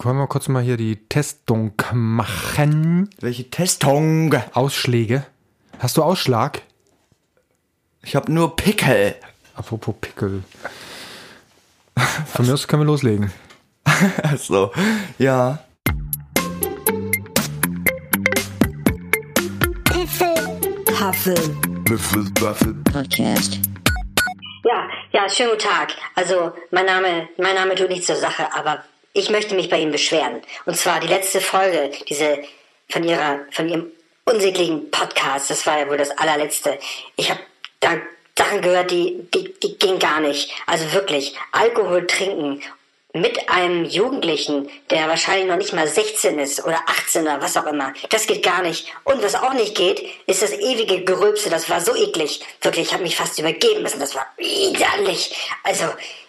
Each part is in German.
Können wir kurz mal hier die Testung machen? Welche Testung? Ausschläge. Hast du Ausschlag? Ich habe nur Pickel. Apropos Pickel. Von mir aus können wir loslegen. Also, ja. Huffel. Podcast. Ja, ja, schönen guten Tag. Also, mein Name, mein Name tut nichts zur Sache, aber ich möchte mich bei Ihnen beschweren. Und zwar die letzte Folge, diese von Ihrer, von Ihrem unsäglichen Podcast, das war ja wohl das allerletzte. Ich habe da Sachen gehört, die, die, die ging gar nicht. Also wirklich, Alkohol trinken mit einem Jugendlichen, der wahrscheinlich noch nicht mal 16 ist oder 18 oder was auch immer. Das geht gar nicht. Und was auch nicht geht, ist das ewige Gerülpse. Das war so eklig. Wirklich, ich habe mich fast übergeben müssen. Das war widerlich. Also,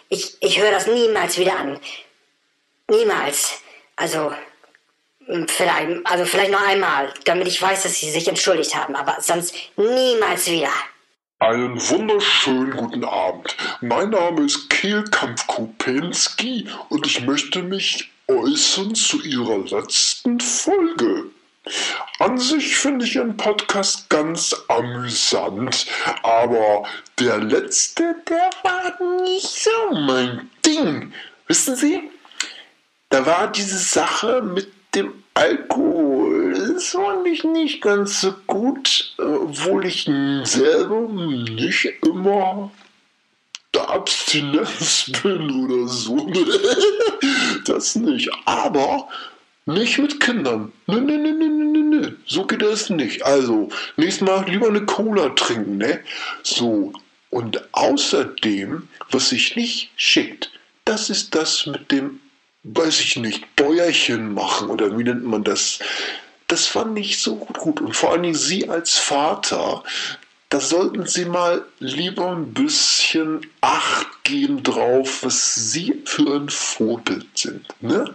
ich, ich höre das niemals wieder an. Niemals. Also, vielleicht, also vielleicht noch einmal, damit ich weiß, dass sie sich entschuldigt haben. Aber sonst niemals wieder. Einen wunderschönen guten Abend. Mein Name ist Kehlkampf Kopensky und ich möchte mich äußern zu Ihrer letzten Folge. An sich finde ich Ihren Podcast ganz amüsant, aber der letzte, der war nicht so mein Ding. Wissen Sie, da war diese Sache mit dem Alkohol. Das fand ich nicht ganz so gut, obwohl ich selber nicht immer der Abstinenz bin oder so. Das nicht. Aber nicht mit Kindern. Ne, ne, ne, ne, ne, ne, ne. So geht das nicht. Also, nächstes Mal lieber eine Cola trinken, ne? So. Und außerdem, was sich nicht schickt, das ist das mit dem weiß ich nicht, Bäuerchen machen oder wie nennt man das? Das fand ich so gut. Und vor allen Dingen Sie als Vater, da sollten Sie mal lieber ein bisschen Acht geben drauf, was Sie für ein Vorbild sind. Ne?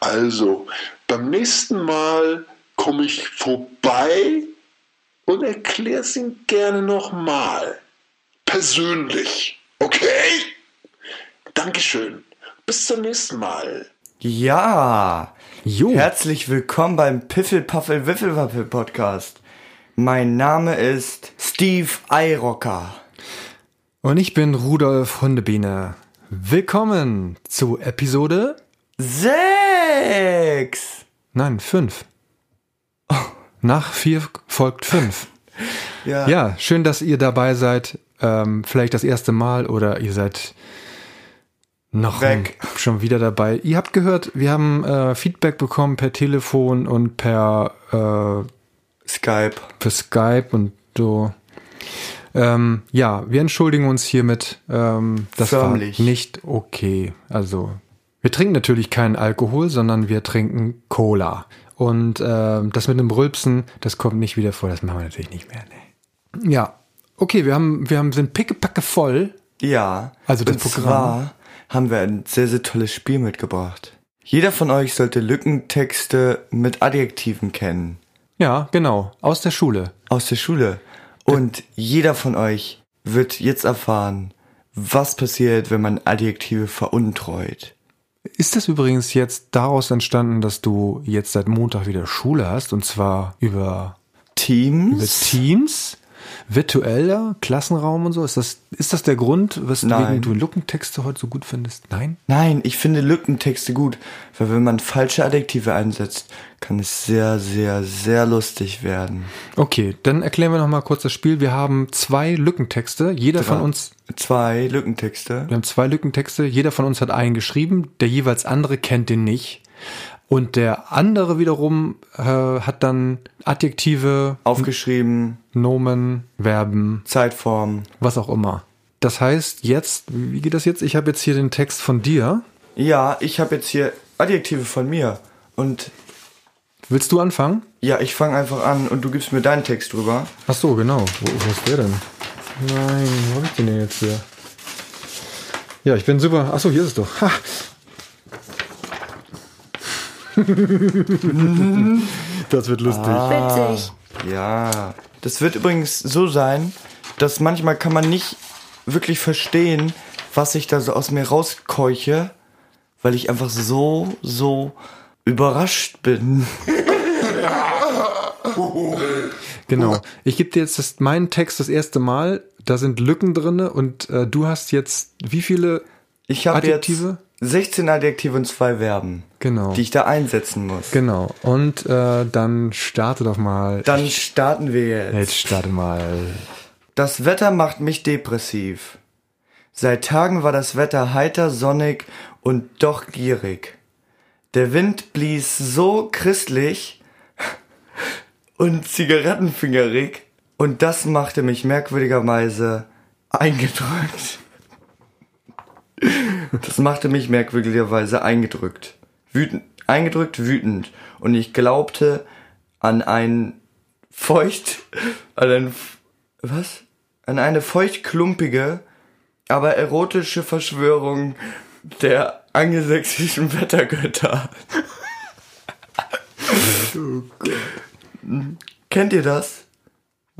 Also, beim nächsten Mal komme ich vorbei und erkläre es Ihnen gerne nochmal. Persönlich. Okay? Dankeschön. Bis zum nächsten Mal. Ja. Jo. Herzlich willkommen beim Piffel-Paffel Wiffelwaffel Podcast. Mein Name ist Steve Eirocker. Und ich bin Rudolf Hundebiene. Willkommen zu Episode, Sechs. nein, fünf. Nach vier folgt fünf. Ja. Ja, schön, dass ihr dabei seid. Ähm, vielleicht das erste Mal oder ihr seid noch Weg. ein- schon wieder dabei. Ihr habt gehört, wir haben äh, Feedback bekommen per Telefon und per, äh, Skype. per Skype und so. Ähm, ja, wir entschuldigen uns hiermit. Ähm, das Förmlich. war nicht okay. Also, wir trinken natürlich keinen Alkohol, sondern wir trinken Cola. Und ähm, das mit dem Rülpsen, das kommt nicht wieder vor. Das machen wir natürlich nicht mehr. Nee. Ja, okay, wir haben, wir haben, sind pickepacke voll. Ja. Also das Programm. zwar haben wir ein sehr, sehr tolles Spiel mitgebracht. Jeder von euch sollte Lückentexte mit Adjektiven kennen. Ja, genau, aus der Schule. Aus der Schule. Und jeder von euch wird jetzt erfahren, was passiert, wenn man Adjektive veruntreut. Ist das übrigens jetzt daraus entstanden, dass du jetzt seit Montag wieder Schule hast und zwar über, über Teams? Virtueller Klassenraum und so? Ist das, ist das der Grund, weswegen du Lückentexte heute so gut findest? Nein? Nein, ich finde Lückentexte gut, weil wenn man falsche Adjektive einsetzt, kann es sehr, sehr, sehr lustig werden. Okay, dann erklären wir noch mal kurz das Spiel. Wir haben zwei Lückentexte. Jeder von uns, Zwei Lückentexte. wir haben zwei Lückentexte. Jeder von uns hat einen geschrieben. Der jeweils andere kennt den nicht. Und der andere wiederum äh, hat dann Adjektive, Aufgeschrieben, Nomen, Verben, Zeitform. was auch immer. Das heißt, jetzt, wie geht das jetzt? Ich habe jetzt hier den Text von dir. Ja, ich habe jetzt hier Adjektive von mir. Und Willst du anfangen? ja, ich fange einfach an und du gibst mir deinen Text drüber. Ach so, genau. Wo, wo ist der denn? Nein, wo hab ich den denn jetzt hier? Ja, ich bin super. Ach so, hier ist es doch. Ha. das wird lustig. Witzig. Ja. Das wird übrigens so sein, dass manchmal kann man nicht wirklich verstehen, was ich da so aus mir rauskeuche, weil ich einfach so, so überrascht bin. Genau. Ich gebe dir jetzt das, meinen Text das erste Mal. Da sind Lücken drinne und äh, du hast jetzt wie viele Ich habe jetzt Adjektive? 16 Adjektive und zwei Verben, Genau. die ich da einsetzen muss. Genau. Und äh, dann starte doch mal. Dann starten wir jetzt. Jetzt starte mal. Das Wetter macht mich depressiv. Seit Tagen war das Wetter heiter, sonnig und doch gierig. Der Wind blies so christlich und zigarettenfingerig und das machte mich merkwürdigerweise eingedrückt. Das machte mich merkwürdigerweise eingedrückt. Wütend, eingedrückt, wütend. Und ich glaubte an ein feucht, an ein, was? An eine feuchtklumpige, aber erotische Verschwörung der angelsächsischen Wettergötter. Kennt ihr das?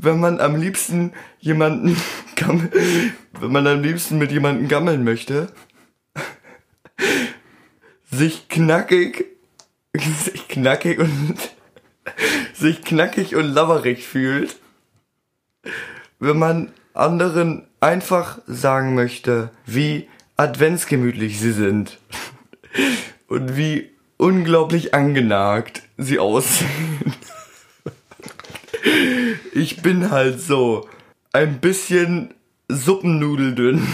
Wenn man am liebsten jemanden, wenn man am liebsten mit jemandem gammeln möchte, sich knackig, sich knackig und, sich knackig und labberig fühlt, wenn man anderen einfach sagen möchte, wie adventsgemütlich sie sind und wie unglaublich angenagt sie aussehen. Ich bin halt so ein bisschen suppennudeldünn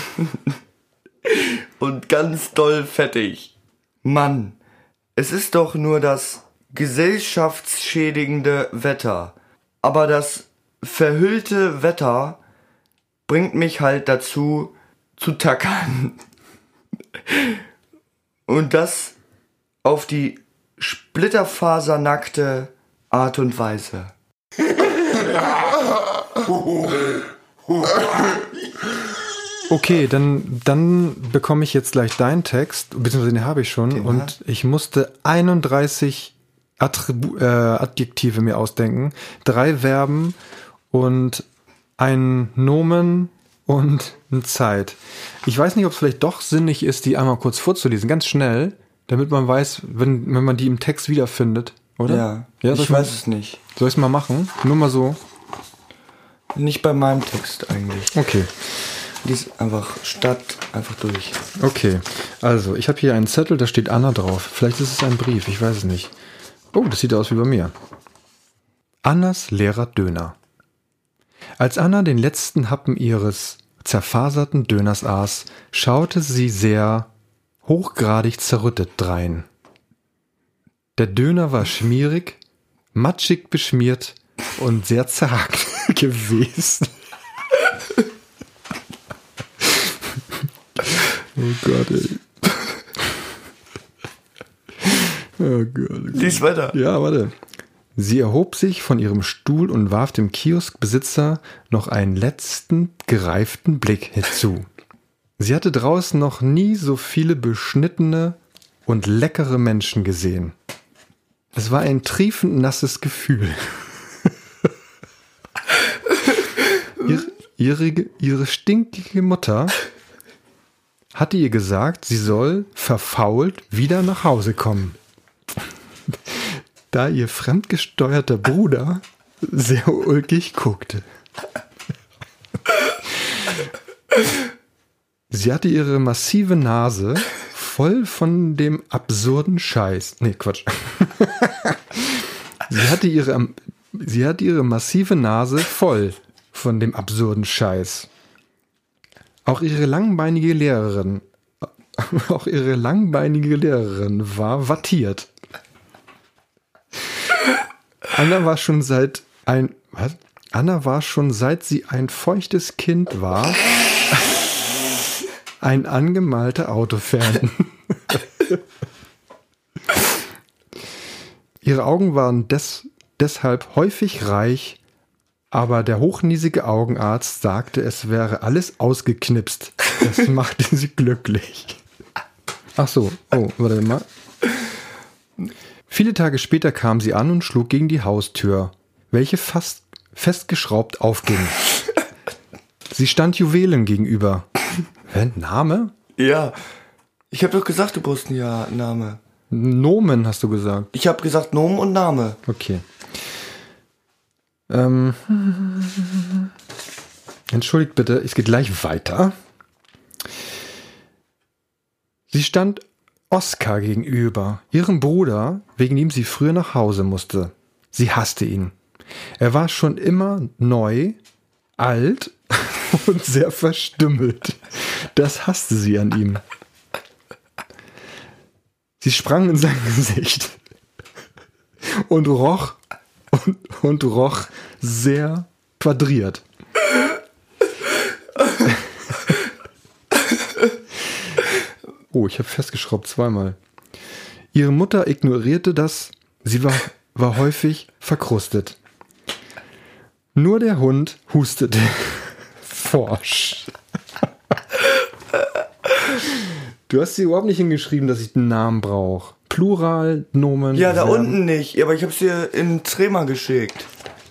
und ganz doll fettig. Mann, es ist doch nur das gesellschaftsschädigende Wetter. Aber das verhüllte Wetter bringt mich halt dazu, zu tackern. Und das auf die splitterfasernackte Art und Weise. Okay, dann, dann bekomme ich jetzt gleich deinen Text, beziehungsweise den habe ich schon. und ich musste 31 Attribu äh, Adjektive mir ausdenken, drei Verben und ein Nomen und eine Zeit. Ich weiß nicht, ob es vielleicht doch sinnig ist, die einmal kurz vorzulesen, ganz schnell, damit man weiß, wenn, wenn man die im Text wiederfindet, oder? Ja, ja ich weiß es nicht. Soll ich es mal machen? Nur mal so. Nicht bei meinem Text eigentlich. Okay. Lies einfach statt einfach durch. Okay, also ich habe hier einen Zettel, da steht Anna drauf. Vielleicht ist es ein Brief, ich weiß es nicht. Oh, das sieht aus wie bei mir. Annas leerer Döner. Als Anna den letzten Happen ihres zerfaserten Döners aß, schaute sie sehr hochgradig zerrüttet drein. Der Döner war schmierig, matschig beschmiert und sehr zerhackt gewesen. Oh Gott, ey. Oh Gott. Lies weiter. Ja, warte. Sie erhob sich von ihrem Stuhl und warf dem Kioskbesitzer noch einen letzten gereiften Blick hinzu. Sie hatte draußen noch nie so viele beschnittene und leckere Menschen gesehen. Es war ein triefend nasses Gefühl. ihre, ihre, ihre stinkige Mutter hatte ihr gesagt, sie soll verfault wieder nach Hause kommen da ihr fremdgesteuerter Bruder sehr ulkig guckte. Sie hatte ihre massive Nase voll von dem absurden Scheiß. Nee, Quatsch. Sie hatte ihre, sie hatte ihre massive Nase voll von dem absurden Scheiß. Auch ihre langbeinige Lehrerin, auch ihre langbeinige Lehrerin war wattiert. Anna war schon seit ein was? Anna war schon seit sie ein feuchtes Kind war ein angemalter Autofan. Ihre Augen waren des, deshalb häufig reich, aber der hochnäsige Augenarzt sagte, es wäre alles ausgeknipst. Das machte sie glücklich. Ach so, oh, warte mal. Viele Tage später kam sie an und schlug gegen die Haustür, welche fast festgeschraubt aufging. Sie stand Juwelen gegenüber. Hä, Name? Ja, Ich habe doch gesagt, du brauchst einen ja Name. Nomen hast du gesagt. Ich habe gesagt Nomen und Name. Okay. Ähm, entschuldigt bitte, es geht gleich weiter. Sie stand Oskar gegenüber, ihrem Bruder, wegen dem sie früher nach Hause musste. Sie hasste ihn. Er war schon immer neu, alt und sehr verstümmelt. Das hasste sie an ihm. Sie sprang in sein Gesicht und roch und, und roch sehr quadriert. Oh, ich habe festgeschraubt zweimal. Ihre Mutter ignorierte das. Sie war, war häufig verkrustet. Nur der Hund hustete forsch. Du hast sie überhaupt nicht hingeschrieben, dass ich einen Namen brauche. Plural, Nomen. Ja, da Verben. unten nicht. Aber ich habe dir in Trema geschickt.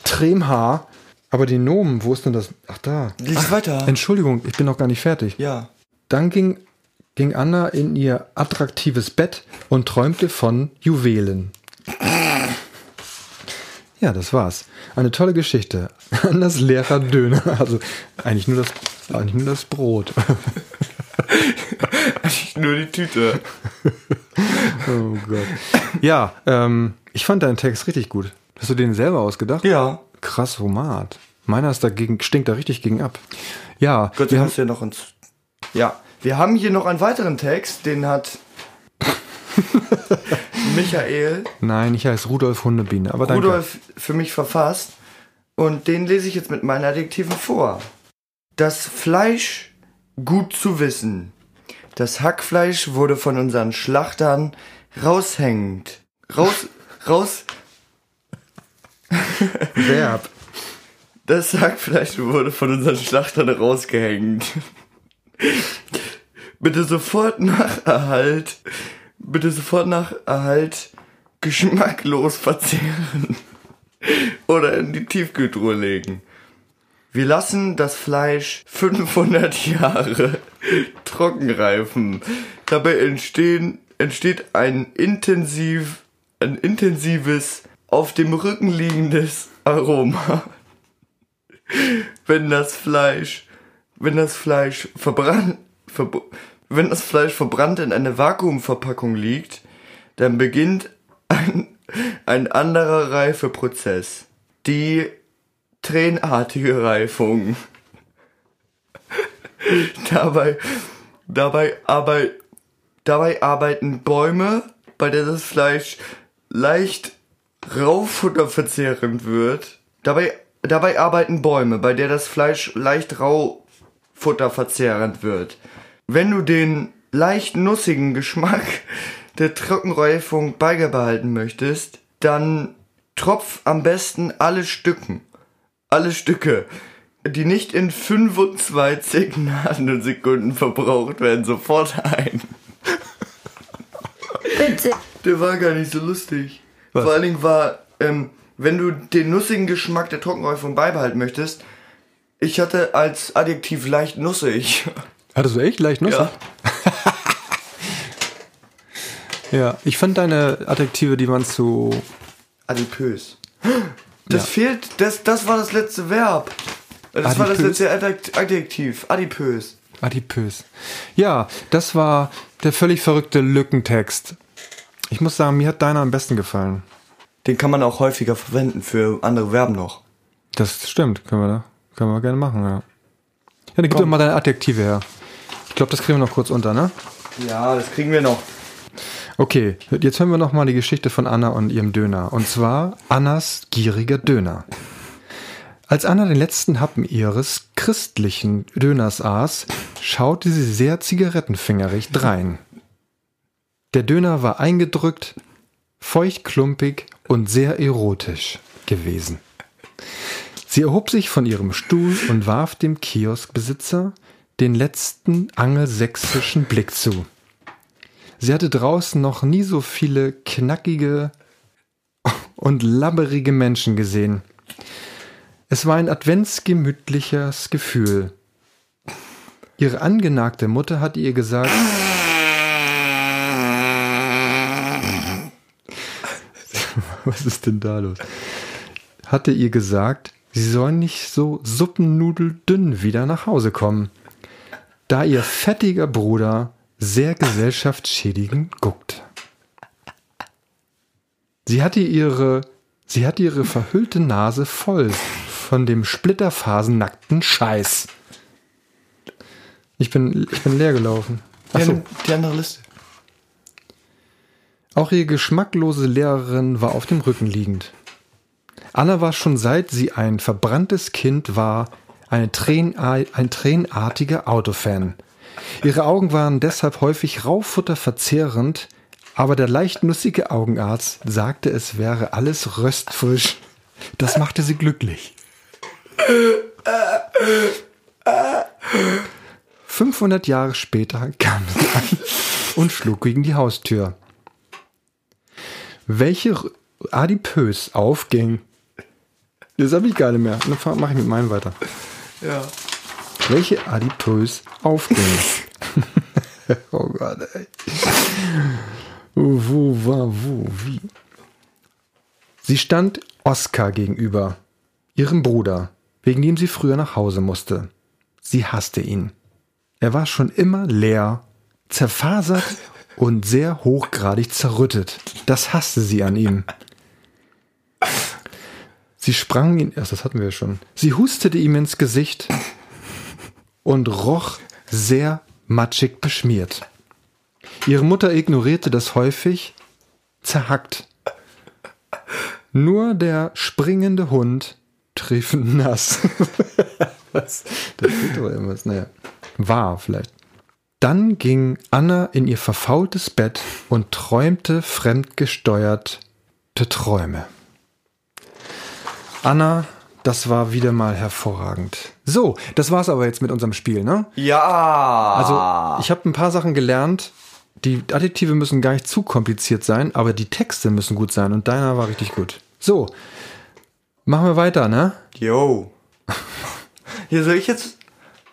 Tremhaar. Aber die Nomen, wo ist denn das? Ach, da. Lies weiter. Entschuldigung, ich bin noch gar nicht fertig. Ja. Dann ging, ging Anna in ihr attraktives Bett und träumte von Juwelen. Ja, das war's. Eine tolle Geschichte. Annas leerer Döner. Also eigentlich nur das, eigentlich nur das Brot. Nur die Tüte. Oh Gott. Ja, ähm, ich fand deinen Text richtig gut. Hast du den selber ausgedacht? Ja. Krass Format. Meiner ist dagegen, stinkt da richtig gegen ab. Ja, Gott, wir du haben, hast ja noch uns. Ja. Wir haben hier noch einen weiteren Text, den hat Michael nein, ich heiße Rudolf Hundebiene, aber danke. Rudolf für mich verfasst. Und den lese ich jetzt mit meinen Adjektiven vor. Das Fleisch gut zu wissen. Das Hackfleisch wurde von unseren Schlachtern raushängend. Raus, raus, Verb. Das Hackfleisch wurde von unseren Schlachtern rausgehängt. Bitte sofort nach Erhalt, bitte sofort nach Erhalt geschmacklos verzehren oder in die Tiefkühltruhe legen. Wir lassen das Fleisch 500 Jahre trocken reifen. Dabei entstehen, entsteht ein intensiv, ein intensives, auf dem Rücken liegendes Aroma. Wenn das Fleisch, wenn das Fleisch verbrannt, verb wenn das Fleisch verbrannt in einer Vakuumverpackung liegt, dann beginnt ein, ein anderer Reifeprozess. Die tränenartige Reifung. dabei, dabei, arbeit, dabei arbeiten Bäume, bei der das Fleisch leicht raufutterverzehrend wird. Dabei, dabei arbeiten Bäume, bei der das Fleisch leicht raufutterverzehrend wird. Wenn du den leicht nussigen Geschmack der Trockenreifung beibehalten möchtest, dann tropf am besten alle Stücken, alle Stücke, die nicht in 25 Nanosekunden verbraucht werden, sofort ein. Bitte. Der war gar nicht so lustig. Vor allen Dingen war, ähm, wenn du den nussigen Geschmack der Trockenreifung beibehalten möchtest, ich hatte als Adjektiv leicht nussig. Hattest du echt leicht Nuss? Ja. ja. Ich fand deine Adjektive, die waren zu. Adipös. Das Ja. fehlt, das, das war das letzte Verb. Das war das Adipös? letzte Adjekt- Adjektiv. Adipös. Adipös. Ja, das war der völlig verrückte Lückentext. Ich muss sagen, mir hat deiner am besten gefallen. Den kann man auch häufiger verwenden für andere Verben noch. Das stimmt, können wir da. Können wir gerne machen, ja. Ja, dann gib Komm. doch mal deine Adjektive her. Ich glaube, das kriegen wir noch kurz unter, ne? Ja, das kriegen wir noch. Okay, jetzt hören wir noch mal die Geschichte von Anna und ihrem Döner. Und zwar Annas gieriger Döner. Als Anna den letzten Happen ihres christlichen Döners aß, schaute sie sehr zigarettenfingerig drein. Der Döner war eingedrückt, feuchtklumpig und sehr erotisch gewesen. Sie erhob sich von ihrem Stuhl und warf dem Kioskbesitzer den letzten angelsächsischen Blick zu. Sie hatte draußen noch nie so viele knackige und labberige Menschen gesehen. Es war ein adventsgemütliches Gefühl. Ihre angenagte Mutter hatte ihr gesagt, was ist denn da los? Hatte ihr gesagt, sie soll nicht so suppennudeldünn wieder nach Hause kommen da ihr fettiger Bruder sehr gesellschaftsschädigend guckt. Sie hatte ihre, sie hatte ihre verhüllte Nase voll von dem splitterfasennackten Scheiß. Ich bin, ich bin leer gelaufen. Ja, Achso. nimm die andere Liste. Auch ihre geschmacklose Lehrerin war auf dem Rücken liegend. Anna war schon seit sie ein verbranntes Kind war eine Tränen, ein tränenartiger Autofan. Ihre Augen waren deshalb häufig raufutterverzehrend, aber der leicht nussige Augenarzt sagte, es wäre alles röstfrisch. Das machte sie glücklich. 500 Jahre später kam sie an und schlug gegen die Haustür. Welche adipös aufging. Das habe ich gar nicht mehr. Dann mache ich mit meinem weiter. Ja. Welche adipös aufging. oh Gott, ey. Wo war wo, wie? Sie stand Oskar gegenüber, ihrem Bruder, wegen dem sie früher nach Hause musste. Sie hasste ihn. Er war schon immer leer, zerfasert und sehr hochgradig zerrüttet. Das hasste sie an ihm. Sie sprang ihn, erst das hatten wir schon. Sie hustete ihm ins Gesicht und roch sehr matschig beschmiert. Ihre Mutter ignorierte das häufig, zerhackt. Nur der springende Hund triefend nass. Was? Das steht doch irgendwas, naja. War vielleicht. Dann ging Anna in ihr verfaultes Bett und träumte fremdgesteuerte Träume. Anna, das war wieder mal hervorragend. So, das war's aber jetzt mit unserem Spiel, ne? Ja. Also, ich habe ein paar Sachen gelernt. Die Adjektive müssen gar nicht zu kompliziert sein, aber die Texte müssen gut sein und deiner war richtig gut. So, machen wir weiter, ne? Yo. Hier soll ich jetzt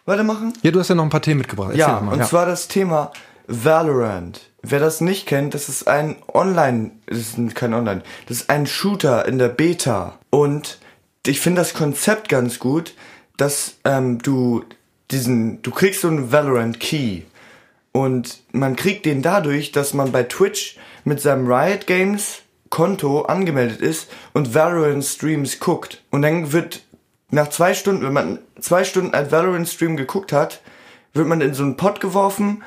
weitermachen? Ja, du hast ja noch ein paar Themen mitgebracht. Erzähl Ja, mal. und zwar das Thema Valorant. Wer das nicht kennt, das ist ein Online, das ist kein Online, das ist ein Shooter in der Beta. Und ich finde das Konzept ganz gut, dass ähm, du diesen, du kriegst so einen Valorant Key. Und man kriegt den dadurch, dass man bei Twitch mit seinem Riot Games Konto angemeldet ist und Valorant Streams guckt. Und dann wird nach zwei Stunden, wenn man zwei Stunden einen Valorant Stream geguckt hat, wird man in so einen Pot geworfen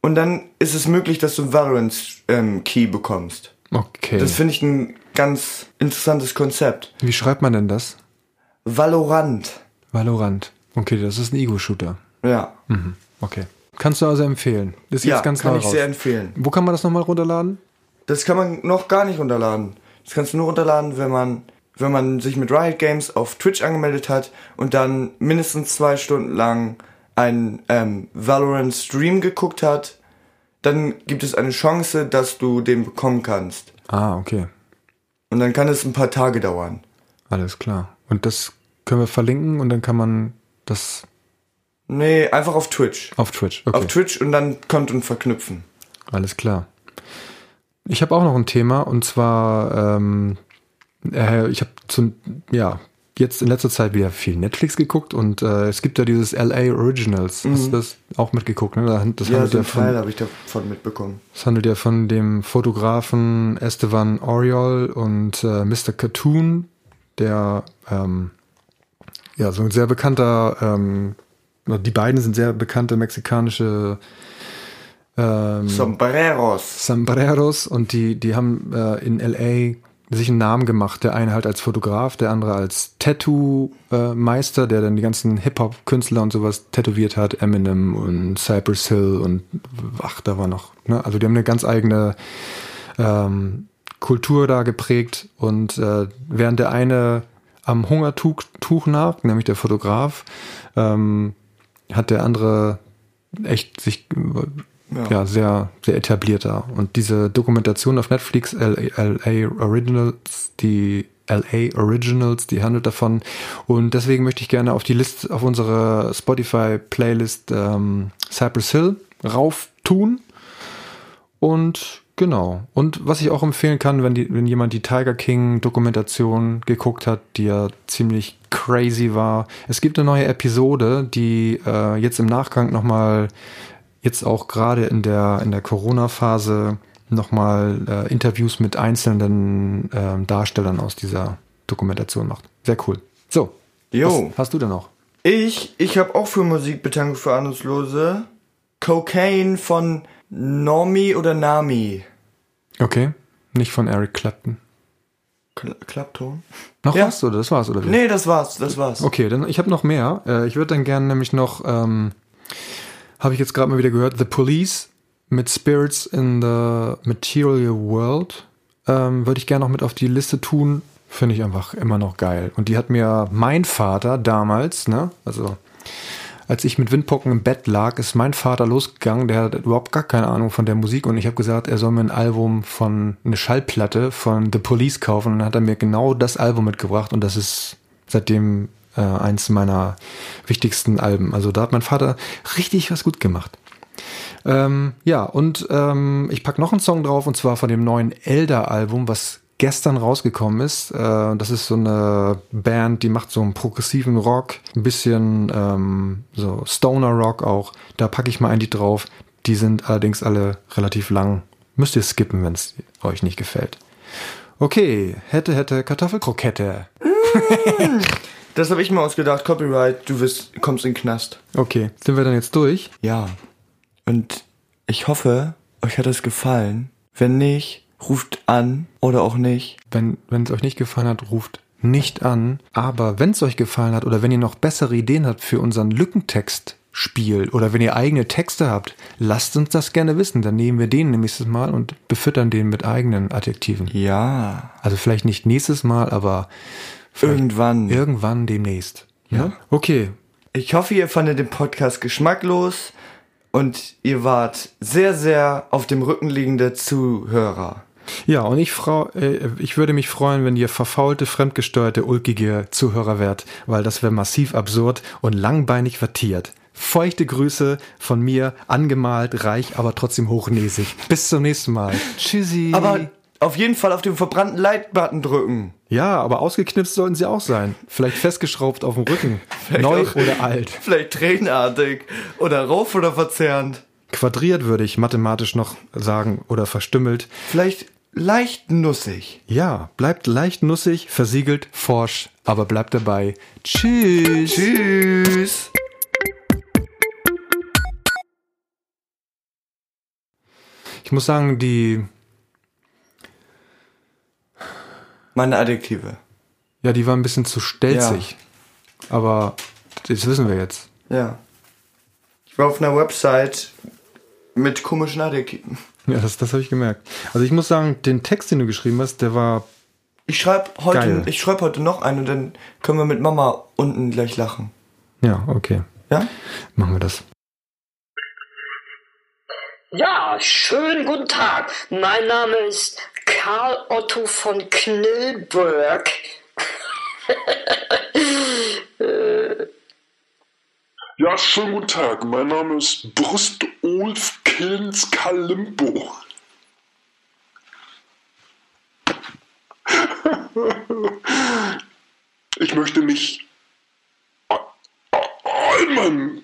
und dann ist es möglich, dass du einen Valorant ähm, Key bekommst. Okay. Das finde ich ein ganz interessantes Konzept. Wie schreibt man denn das? Valorant. Valorant. Okay, das ist ein Ego-Shooter. Ja. Mhm. Okay. Kannst du also empfehlen. Das ist Ja, jetzt ganz kann ich raus. sehr empfehlen. Wo kann man das nochmal runterladen? Das kann man noch gar nicht runterladen. Das kannst du nur runterladen, wenn man, wenn man sich mit Riot Games auf Twitch angemeldet hat und dann mindestens zwei Stunden lang einen ähm, Valorant Stream geguckt hat. Dann gibt es eine Chance, dass du den bekommen kannst. Ah, okay. Und dann kann es ein paar Tage dauern. Alles klar. Und das können wir verlinken und dann kann man das Nee, einfach auf Twitch. auf Twitch. Okay. Auf Twitch und dann Konten verknüpfen. Alles klar. Ich habe auch noch ein Thema und zwar, ähm, äh, ich habe zum, ja, jetzt in letzter Zeit wieder viel Netflix geguckt und äh, es gibt ja dieses LA Originals. Hast du das auch mitgeguckt? Ne? Das Mhm. Ja, so ja Teil habe ich davon mitbekommen. das handelt ja von dem Fotografen Esteban Oriol und äh, Mr. Cartoon, der ähm, ja so ein sehr bekannter, ähm, die beiden sind sehr bekannte mexikanische ähm, Sombreros. Sombreros und die, die haben äh, in LA sich einen Namen gemacht. Der eine halt als Fotograf, der andere als Tattoo-Meister, der dann die ganzen Hip-Hop-Künstler und sowas tätowiert hat, Eminem und Cypress Hill und ach, da war noch. Ne? Also die haben eine ganz eigene ähm, Kultur da geprägt und äh, während der eine am Hungertuch Tuch nagt, nämlich der Fotograf, ähm, hat der andere echt sich ja. Ja. sehr sehr etablierter und diese Dokumentation auf Netflix LA, Originals die LA Originals die handelt davon und deswegen möchte ich gerne auf die Liste auf unsere Spotify Playlist ähm, Cypress Hill rauf tun und Genau. Und was ich auch empfehlen kann, wenn, die, wenn jemand die Tiger King Dokumentation geguckt hat, die ja ziemlich crazy war. Es gibt eine neue Episode, die äh, jetzt im Nachgang nochmal, jetzt auch gerade in der, in der Corona-Phase, nochmal äh, Interviews mit einzelnen äh, Darstellern aus dieser Dokumentation macht. Sehr cool. So. Jo. Was hast du denn noch? Ich, ich habe auch für Musikbetankung für Ahnungslose Cocaine von Normie oder Nami. Okay. Nicht von Eric Clapton. Kla Klappton? Noch Ja. was oder das war's oder wie? Nee, das war's, das war's. Okay, dann ich habe noch mehr. Äh, ich würde dann gerne nämlich noch, ähm, habe ich jetzt gerade mal wieder gehört, The Police mit Spirits in the Material World. Ähm, würde ich gerne noch mit auf die Liste tun. Finde ich einfach immer noch geil. Und die hat mir mein Vater damals, ne, also als ich mit Windpocken im Bett lag, ist mein Vater losgegangen, der hat überhaupt gar keine Ahnung von der Musik und ich habe gesagt, er soll mir ein Album von, eine Schallplatte von The Police kaufen und dann hat er mir genau das Album mitgebracht und das ist seitdem äh, eins meiner wichtigsten Alben. Also da hat mein Vater richtig was gut gemacht. Ähm, ja, und ähm, ich pack noch einen Song drauf und zwar von dem neuen Elder-Album, was gestern rausgekommen ist. Äh, das ist so eine Band, die macht so einen progressiven Rock, ein bisschen ähm, so Stoner Rock auch. Da packe ich mal ein Lied drauf. Die sind allerdings alle relativ lang. Müsst ihr skippen, wenn es euch nicht gefällt. Okay, hätte, hätte, Kartoffelkrokette. Das habe ich mir ausgedacht. Copyright, du wirst, kommst in den Knast. Okay, sind wir dann jetzt durch? Ja. Und ich hoffe, euch hat es gefallen. Wenn nicht, ruft an oder auch nicht. Wenn es euch nicht gefallen hat, ruft nicht an. Aber wenn es euch gefallen hat oder wenn ihr noch bessere Ideen habt für unseren Lückentext-Spiel oder wenn ihr eigene Texte habt, lasst uns das gerne wissen. Dann nehmen wir den nächstes Mal und befüttern den mit eigenen Adjektiven. Ja. Also vielleicht nicht nächstes Mal, aber Irgendwann. irgendwann demnächst. Ja. Okay. Ich hoffe, ihr fandet den Podcast geschmacklos und ihr wart sehr, sehr auf dem Rücken liegende Zuhörer. Ja, und ich, frau, äh, ich würde mich freuen, wenn ihr verfaulte, fremdgesteuerte, ulkige Zuhörer wärt, weil das wäre massiv absurd und langbeinig vertiert. Feuchte Grüße von mir, angemalt, reich, aber trotzdem hochnäsig. Bis zum nächsten Mal. Tschüssi. Aber auf jeden Fall auf den verbrannten Like-Button drücken. Ja, aber ausgeknipst sollten sie auch sein. Vielleicht festgeschraubt auf dem Rücken. Neu auch- oder alt. Vielleicht tränenartig oder rauf oder verzerrend. Quadriert würde ich mathematisch noch sagen oder verstümmelt. Vielleicht leicht nussig. Ja, bleibt leicht nussig, versiegelt, forsch, aber bleibt dabei. Tschüss. Tschüss. Ich muss sagen, die, Meine Adjektive. ja, die war ein bisschen zu stelzig. Aber das wissen wir jetzt. Ja. Ich war auf einer Website mit komischen Adjektiven. Ja, das, das habe ich gemerkt. Also ich muss sagen, den Text, den du geschrieben hast, der war, Ich schreibe heute, Geil. ich schreib heute noch einen und dann können wir mit Mama unten gleich lachen. ja, okay. Ja? Machen wir das. Ja, schönen guten Tag. Mein Name ist Karl Otto von Knillberg. Ja, schönen guten Tag. Mein Name ist Brust Ulf Killens Kalimbo. Ich möchte mich all